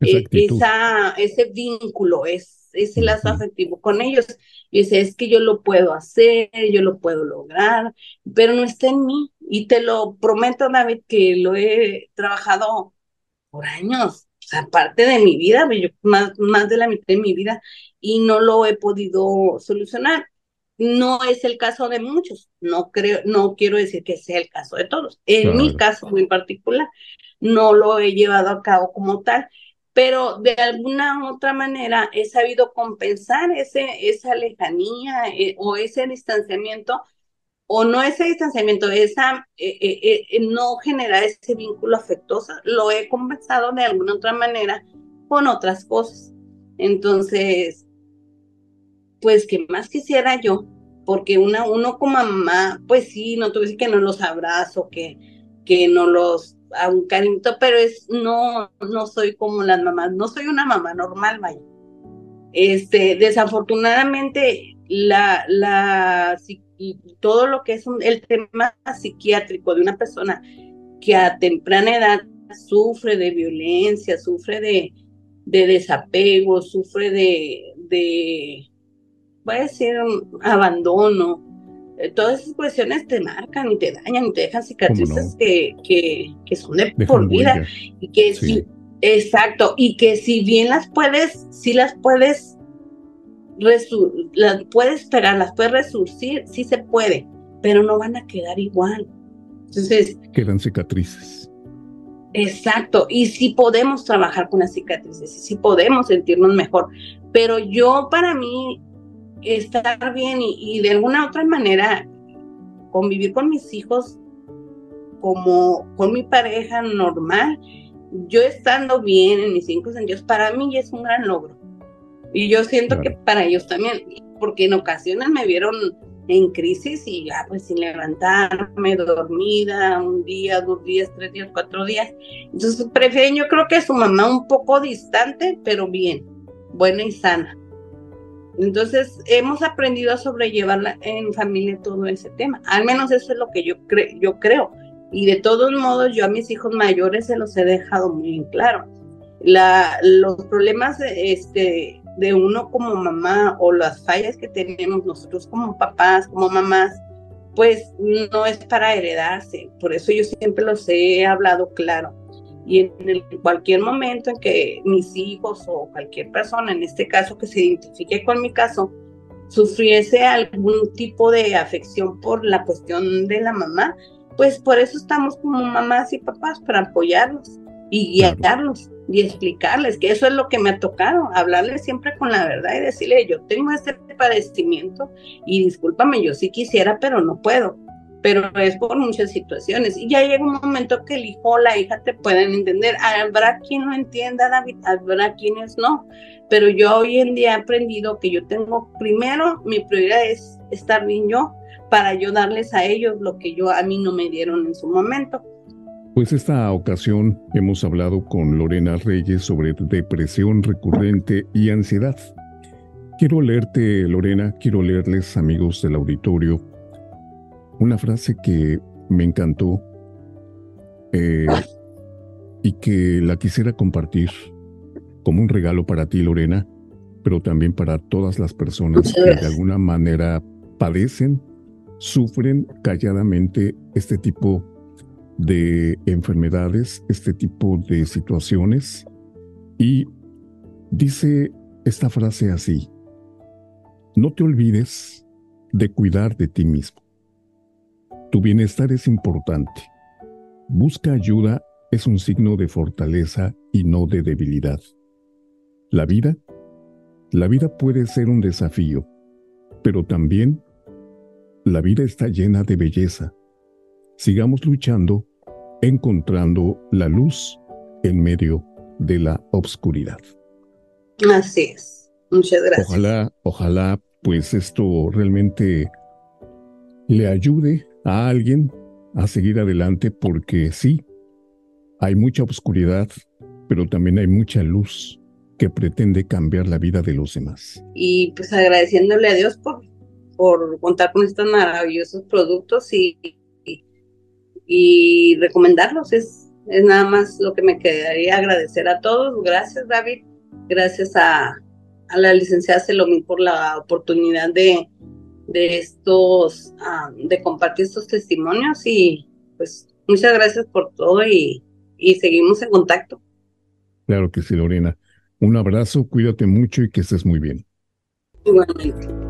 eh, esa, ese vínculo, es, ese lazo afectivo con ellos. Y dice, es que yo lo puedo hacer, yo lo puedo lograr, pero no está en mí. Y te lo prometo, David, que lo he trabajado por años, o sea, parte de mi vida, más, más de la mitad de mi vida, y no lo he podido solucionar. No es el caso de muchos, no creo, no quiero decir que sea el caso de todos. En mi caso muy particular, no lo he llevado a cabo como tal pero de alguna otra manera he sabido compensar ese, esa lejanía eh, o ese distanciamiento, o no ese distanciamiento, esa, eh, eh, no generar ese vínculo afectuoso, lo he compensado de alguna otra manera con otras cosas. Entonces, pues, ¿qué más quisiera yo? Porque una, uno como mamá, pues sí, no tuve que no los abrazo, que, que no los a un cariñito, pero es, no, no soy como las mamás, no soy una mamá normal, vaya. Este, desafortunadamente, la, la, todo lo que es el tema psiquiátrico de una persona que a temprana edad sufre de violencia, sufre de, de desapego, sufre de, de, voy a decir, abandono, todas esas cuestiones te marcan y te dañan y te dejan cicatrices que, que, que, son de por vida. Y que sí. exacto, y que si bien las puedes, si las puedes, las puedes esperar, las puedes resurcir, sí se puede, pero no van a quedar igual. Entonces. Quedan cicatrices. Exacto, y si podemos trabajar con las cicatrices, y si podemos sentirnos mejor, pero yo para mí estar bien y, de alguna otra manera convivir con mis hijos como con mi pareja normal, yo estando bien en mis cinco sentidos, para mí es un gran logro. Y yo siento que para ellos también, porque en ocasiones me vieron en crisis y ya pues sin levantarme, dormida, un día, dos días, tres días, cuatro días. Entonces prefieren, yo creo que su mamá un poco distante, pero bien, buena y sana. Entonces, hemos aprendido a sobrellevar en familia todo ese tema. Al menos eso es lo que yo, yo creo. Y de todos modos, yo a mis hijos mayores se los he dejado muy en claro. La, los problemas este, de uno como mamá o las fallas que tenemos nosotros como papás, como mamás, pues no es para heredarse. Por eso yo siempre los he hablado claro y en cualquier momento en que mis hijos o cualquier persona, en este caso que se identifique con mi caso, sufriese algún tipo de afección por la cuestión de la mamá, pues por eso estamos como mamás y papás, para apoyarlos y guiarlos y explicarles que eso es lo que me ha tocado, hablarles siempre con la verdad y decirle, yo tengo este padecimiento y discúlpame, yo sí quisiera, pero no puedo pero es por muchas situaciones. Y ya llega un momento que el hijo o la hija te pueden entender. Habrá quien no entienda, David, habrá quienes no. Pero yo hoy en día he aprendido que yo tengo, primero, mi prioridad es estar bien yo para yo darles a ellos lo que yo a mí no me dieron en su momento. Pues esta ocasión hemos hablado con Lorena Reyes sobre depresión recurrente y ansiedad. Quiero leerte, Lorena, quiero leerles, amigos del auditorio, una frase que me encantó eh, y que la quisiera compartir como un regalo para ti, Lorena, pero también para todas las personas que de alguna manera padecen, sufren calladamente este tipo de enfermedades, este tipo de situaciones. Y dice esta frase así, no te olvides de cuidar de ti mismo. Tu bienestar es importante. Busca ayuda es un signo de fortaleza y no de debilidad. La vida, la vida puede ser un desafío, pero también la vida está llena de belleza. Sigamos luchando, encontrando la luz en medio de la obscuridad. Así es. Muchas gracias. Ojalá, ojalá, pues esto realmente le ayude a alguien a seguir adelante porque sí, hay mucha oscuridad, pero también hay mucha luz que pretende cambiar la vida de los demás. Y pues agradeciéndole a Dios por, por contar con estos maravillosos productos y, y, recomendarlos. Es, es nada más lo que me quedaría agradecer a todos. Gracias David, gracias a, a la licenciada Selomí por la oportunidad de, de estos, de compartir estos testimonios y pues muchas gracias por todo y, y seguimos en contacto. Claro que sí, Lorena. Un abrazo, cuídate mucho y que estés muy bien. Igualmente.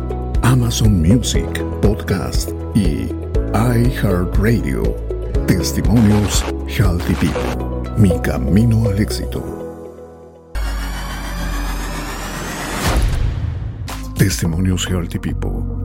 Amazon Music Podcast y iHeartRadio. Testimonios Healthy People. Mi camino al éxito. Testimonios Healthy People